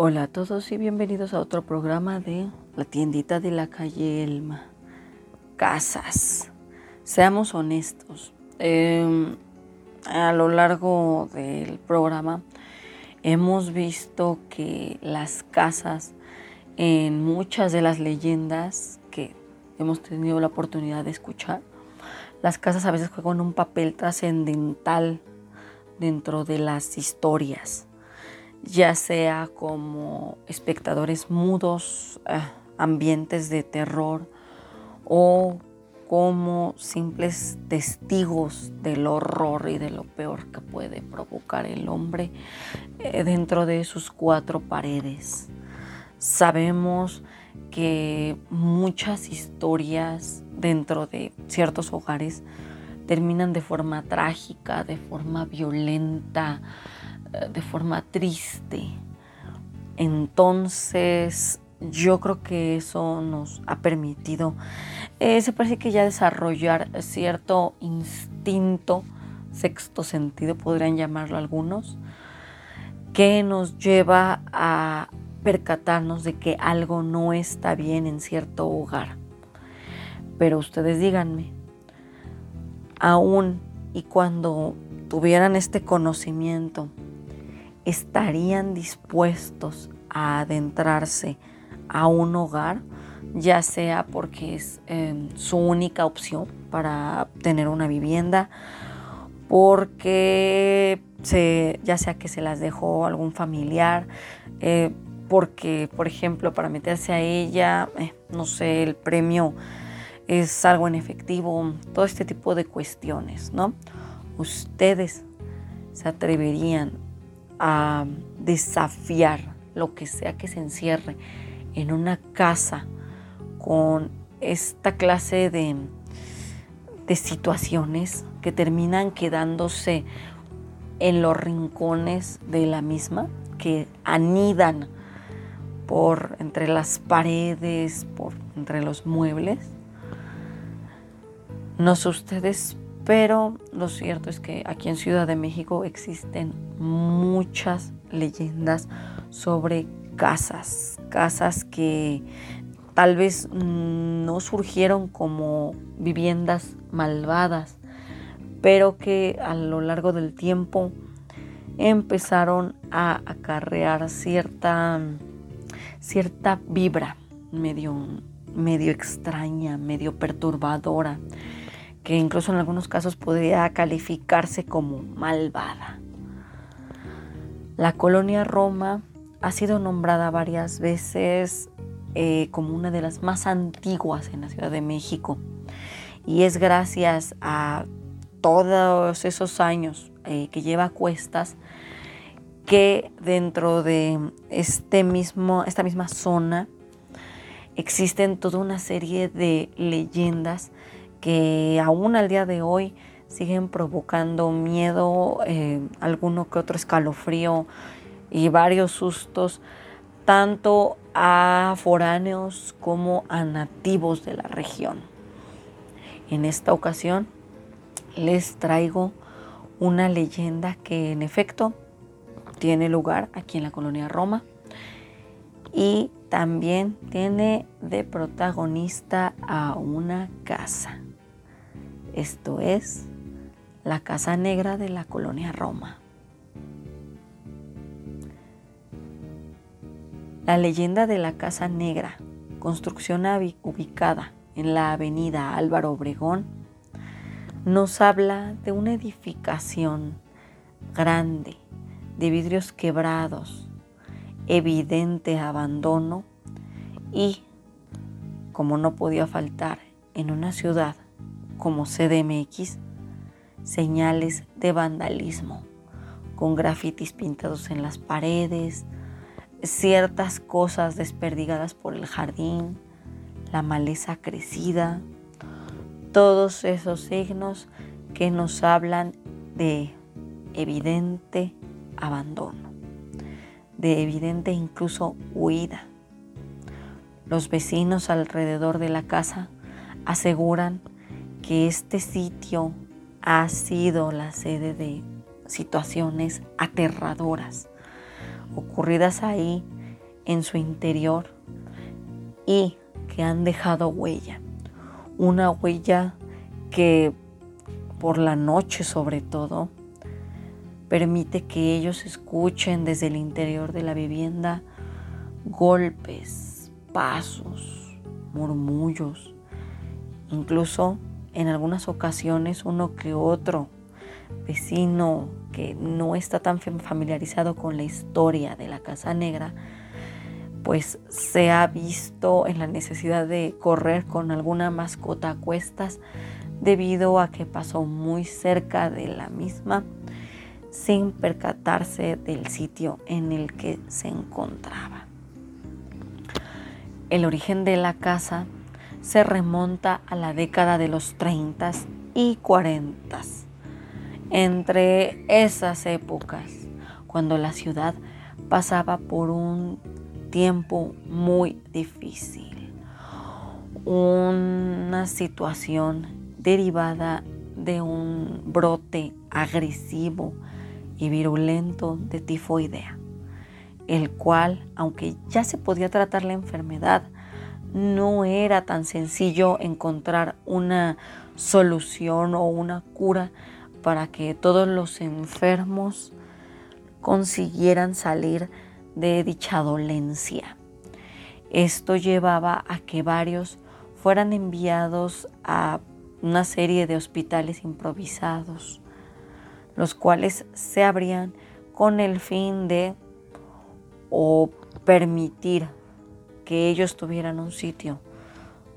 Hola a todos y bienvenidos a otro programa de La tiendita de la calle Elma. Casas. Seamos honestos. Em, a lo largo del programa hemos visto que las casas en muchas de las leyendas que hemos tenido la oportunidad de escuchar, las casas a veces juegan un papel trascendental dentro de las historias ya sea como espectadores mudos, eh, ambientes de terror o como simples testigos del horror y de lo peor que puede provocar el hombre eh, dentro de sus cuatro paredes. Sabemos que muchas historias dentro de ciertos hogares terminan de forma trágica, de forma violenta, eh, de forma triste. Entonces, yo creo que eso nos ha permitido, eh, se parece que ya desarrollar cierto instinto, sexto sentido, podrían llamarlo algunos, que nos lleva a percatarnos de que algo no está bien en cierto hogar. Pero ustedes díganme, aún y cuando tuvieran este conocimiento, estarían dispuestos a adentrarse a un hogar, ya sea porque es em, su única opción para tener una vivienda, porque se, ya sea que se las dejó algún familiar, eh, porque, por ejemplo, para meterse a ella, eh, no sé, el premio es algo en efectivo, todo este tipo de cuestiones, ¿no? Ustedes se atreverían a desafiar lo que sea que se encierre en una casa con esta clase de, de situaciones que terminan quedándose en los rincones de la misma, que anidan por entre las paredes, por entre los muebles. No sé ustedes, pero lo cierto es que aquí en Ciudad de México existen muchas leyendas sobre casas, casas que tal vez no surgieron como viviendas malvadas, pero que a lo largo del tiempo empezaron a acarrear cierta, cierta vibra medio, medio extraña, medio perturbadora que incluso en algunos casos podría calificarse como malvada. La colonia Roma ha sido nombrada varias veces eh, como una de las más antiguas en la Ciudad de México. Y es gracias a todos esos años eh, que lleva cuestas que dentro de este mismo, esta misma zona existen toda una serie de leyendas que aún al día de hoy siguen provocando miedo, eh, alguno que otro escalofrío y varios sustos, tanto a foráneos como a nativos de la región. En esta ocasión les traigo una leyenda que en efecto tiene lugar aquí en la colonia Roma y también tiene de protagonista a una casa. Esto es la Casa Negra de la colonia Roma. La leyenda de la Casa Negra, construcción ubicada en la avenida Álvaro Obregón, nos habla de una edificación grande, de vidrios quebrados, evidente abandono y, como no podía faltar en una ciudad como CDMX señales de vandalismo, con grafitis pintados en las paredes, ciertas cosas desperdigadas por el jardín, la maleza crecida, todos esos signos que nos hablan de evidente abandono, de evidente incluso huida. Los vecinos alrededor de la casa aseguran que este sitio ha sido la sede de situaciones aterradoras ocurridas ahí en su interior y que han dejado huella. Una huella que por la noche sobre todo permite que ellos escuchen desde el interior de la vivienda golpes, pasos, murmullos, incluso en algunas ocasiones uno que otro vecino que no está tan familiarizado con la historia de la Casa Negra, pues se ha visto en la necesidad de correr con alguna mascota a cuestas debido a que pasó muy cerca de la misma sin percatarse del sitio en el que se encontraba. El origen de la casa se remonta a la década de los 30 y 40. Entre esas épocas, cuando la ciudad pasaba por un tiempo muy difícil, una situación derivada de un brote agresivo y virulento de tifoidea, el cual, aunque ya se podía tratar la enfermedad, no era tan sencillo encontrar una solución o una cura para que todos los enfermos consiguieran salir de dicha dolencia. Esto llevaba a que varios fueran enviados a una serie de hospitales improvisados, los cuales se abrían con el fin de o permitir que ellos tuvieran un sitio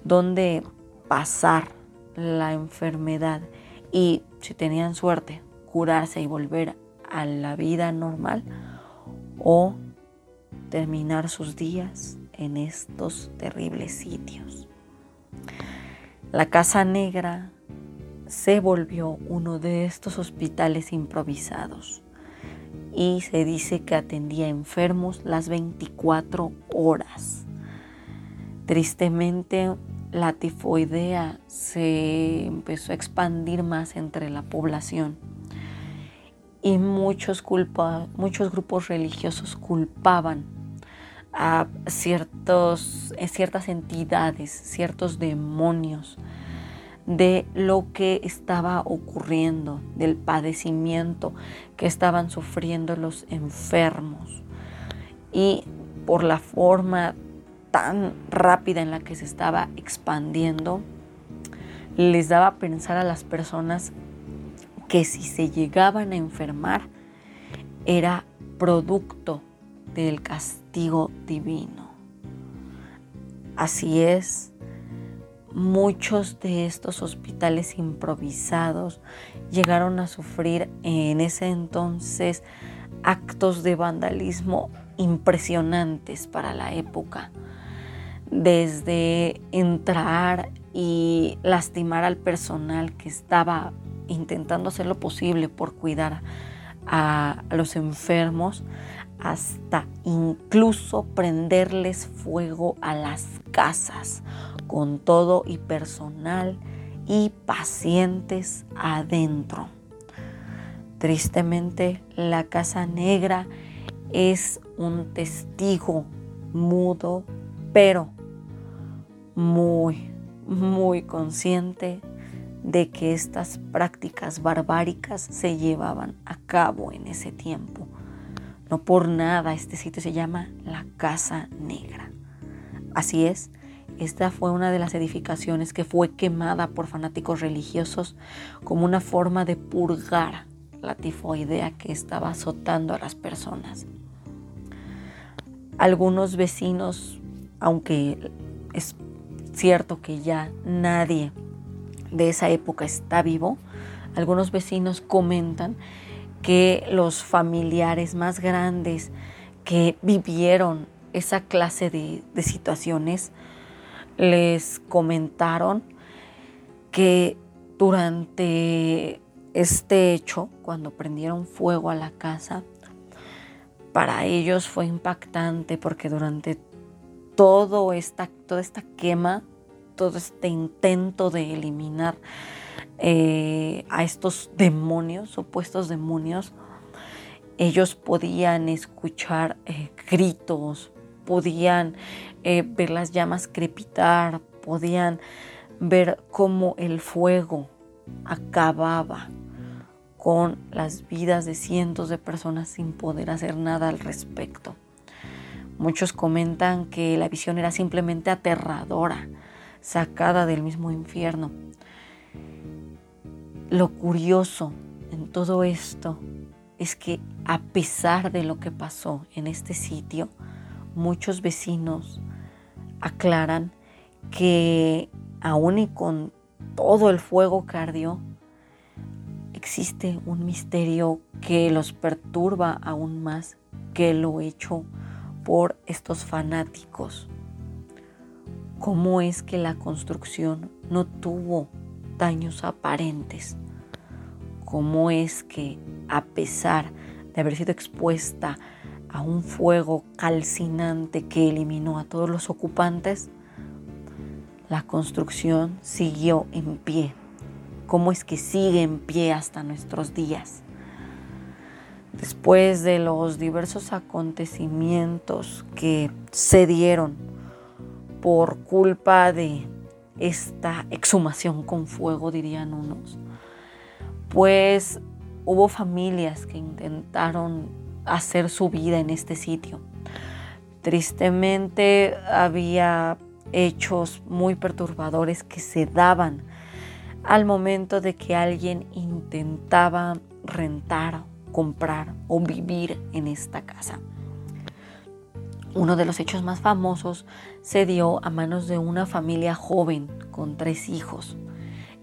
donde pasar la enfermedad y si tenían suerte curarse y volver a la vida normal o terminar sus días en estos terribles sitios. La Casa Negra se volvió uno de estos hospitales improvisados y se dice que atendía enfermos las 24 horas. Tristemente, la tifoidea se empezó a expandir más entre la población y muchos, muchos grupos religiosos culpaban a ciertos, ciertas entidades, ciertos demonios de lo que estaba ocurriendo, del padecimiento que estaban sufriendo los enfermos. Y por la forma tan rápida en la que se estaba expandiendo, les daba a pensar a las personas que si se llegaban a enfermar era producto del castigo divino. Así es, muchos de estos hospitales improvisados llegaron a sufrir en ese entonces actos de vandalismo impresionantes para la época. Desde entrar y lastimar al personal que estaba intentando hacer lo posible por cuidar a los enfermos, hasta incluso prenderles fuego a las casas con todo y personal y pacientes adentro. Tristemente, la Casa Negra es un testigo mudo, pero muy, muy consciente de que estas prácticas barbáricas se llevaban a cabo en ese tiempo no por nada este sitio se llama la Casa Negra. Así es, esta fue una de las edificaciones que fue quemada por fanáticos religiosos como una forma de purgar la tifoidea que estaba azotando a las personas. Algunos vecinos, aunque cierto que ya nadie de esa época está vivo, algunos vecinos comentan que los familiares más grandes que vivieron esa clase de, situaciones les comentaron que durante este hecho, cuando prendieron fuego a la casa, para ellos fue impactante porque durante todo esta, toda esta quema, todo este intento de eliminar eh, a estos demonios, supuestos demonios, ellos podían escuchar eh, gritos, podían eh, ver las llamas crepitar, podían ver cómo el fuego acababa con las vidas de cientos de personas sin poder hacer nada al respecto. Muchos comentan que la visión era simplemente aterradora, sacada del mismo infierno. Lo curioso en todo esto es que a pesar de lo que pasó en este sitio, muchos vecinos aclaran que aún y con todo el fuego que ardió, existe un misterio que los perturba aún más que lo hecho por estos fanáticos. ¿Cómo es que la construcción no tuvo daños aparentes? ¿Cómo es que a pesar de haber sido expuesta a un fuego calcinante que eliminó a todos los ocupantes, la construcción siguió en pie? ¿Cómo es que sigue en pie hasta nuestros días? Después de los diversos acontecimientos que se dieron por culpa de esta exhumación con fuego, dirían unos, pues hubo familias que intentaron hacer su vida en este sitio. Tristemente había hechos muy perturbadores que se daban al momento de que alguien intentaba rentar, comprar o vivir en esta casa. Uno de los hechos más famosos se dio a manos de una familia joven con tres hijos.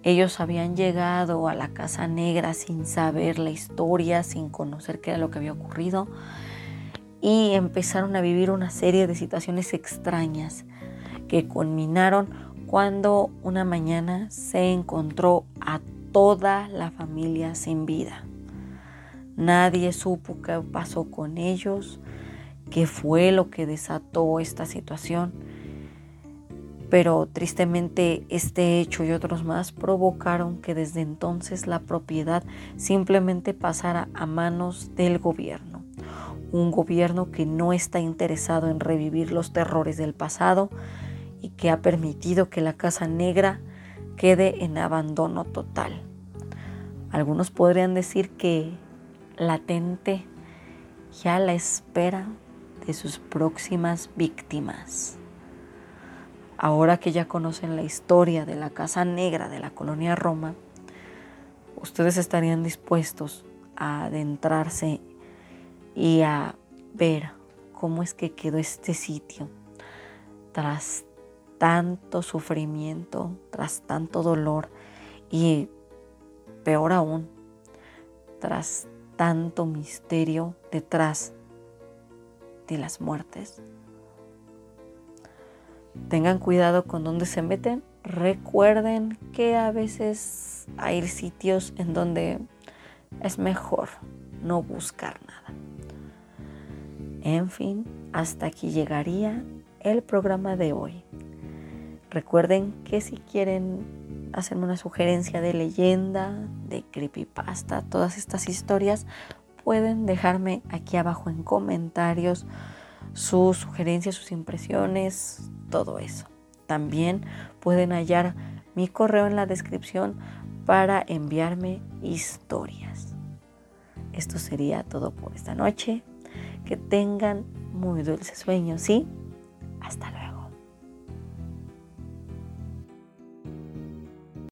Ellos habían llegado a la Casa Negra sin saber la historia, sin conocer qué era lo que había ocurrido y empezaron a vivir una serie de situaciones extrañas que culminaron cuando una mañana se encontró a toda la familia sin vida. Nadie supo qué pasó con ellos, qué fue lo que desató esta situación, pero tristemente este hecho y otros más provocaron que desde entonces la propiedad simplemente pasara a manos del gobierno. Un gobierno que no está interesado en revivir los terrores del pasado, y que ha permitido que la Casa Negra quede en abandono total. Algunos podrían decir que latente ya la espera de sus próximas víctimas. Ahora que ya conocen la historia de la Casa Negra de la colonia Roma, ustedes estarían dispuestos a adentrarse y a ver cómo es que quedó este sitio tras tanto sufrimiento, tras tanto dolor y peor aún, tras tanto misterio detrás de las muertes. Tengan cuidado con dónde se meten. Recuerden que a veces hay sitios en donde es mejor no buscar nada. En fin, hasta aquí llegaría el programa de hoy. Recuerden que si quieren hacerme una sugerencia de leyenda, de creepypasta, todas estas historias, pueden dejarme aquí abajo en comentarios sus sugerencias, sus impresiones, todo eso. También pueden hallar mi correo en la descripción para enviarme historias. Esto sería todo por esta noche. Que tengan muy dulce sueño, ¿sí?